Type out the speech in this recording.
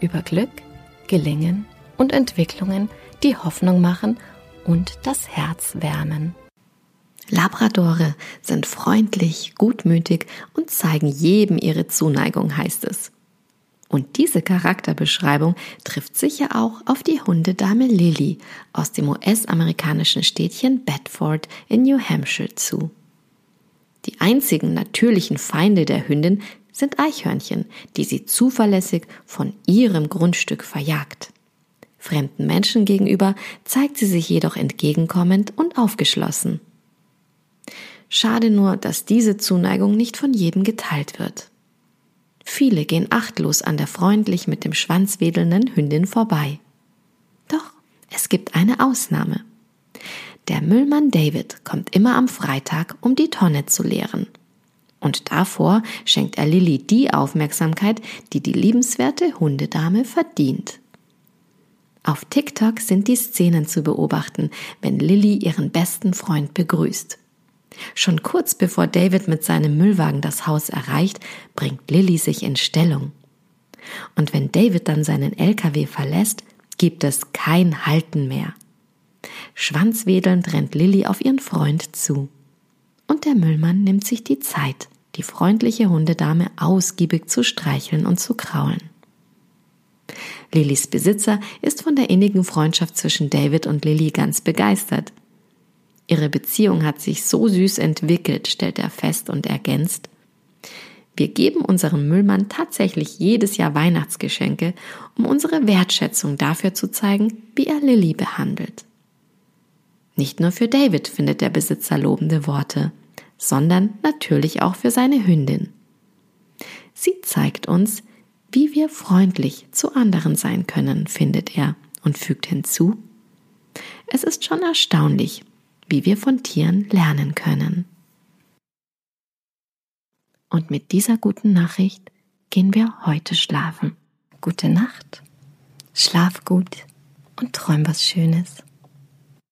über Glück, Gelingen und Entwicklungen, die Hoffnung machen und das Herz wärmen. Labradore sind freundlich, gutmütig und zeigen jedem ihre Zuneigung, heißt es. Und diese Charakterbeschreibung trifft sicher auch auf die Hundedame Lily aus dem US-amerikanischen Städtchen Bedford in New Hampshire zu. Die einzigen natürlichen Feinde der Hündin sind Eichhörnchen, die sie zuverlässig von ihrem Grundstück verjagt. Fremden Menschen gegenüber zeigt sie sich jedoch entgegenkommend und aufgeschlossen. Schade nur, dass diese Zuneigung nicht von jedem geteilt wird. Viele gehen achtlos an der freundlich mit dem Schwanz wedelnden Hündin vorbei. Doch es gibt eine Ausnahme. Der Müllmann David kommt immer am Freitag, um die Tonne zu leeren. Und davor schenkt er Lilly die Aufmerksamkeit, die die liebenswerte Hundedame verdient. Auf TikTok sind die Szenen zu beobachten, wenn Lilly ihren besten Freund begrüßt. Schon kurz bevor David mit seinem Müllwagen das Haus erreicht, bringt Lilly sich in Stellung. Und wenn David dann seinen LKW verlässt, gibt es kein Halten mehr. Schwanzwedelnd rennt Lilly auf ihren Freund zu und der Müllmann nimmt sich die Zeit, die freundliche Hundedame ausgiebig zu streicheln und zu kraulen. Lillys Besitzer ist von der innigen Freundschaft zwischen David und Lilly ganz begeistert. Ihre Beziehung hat sich so süß entwickelt, stellt er fest und ergänzt. Wir geben unserem Müllmann tatsächlich jedes Jahr Weihnachtsgeschenke, um unsere Wertschätzung dafür zu zeigen, wie er Lilly behandelt. Nicht nur für David findet der Besitzer lobende Worte sondern natürlich auch für seine Hündin. Sie zeigt uns, wie wir freundlich zu anderen sein können, findet er und fügt hinzu, es ist schon erstaunlich, wie wir von Tieren lernen können. Und mit dieser guten Nachricht gehen wir heute schlafen. Gute Nacht, schlaf gut und träum was Schönes.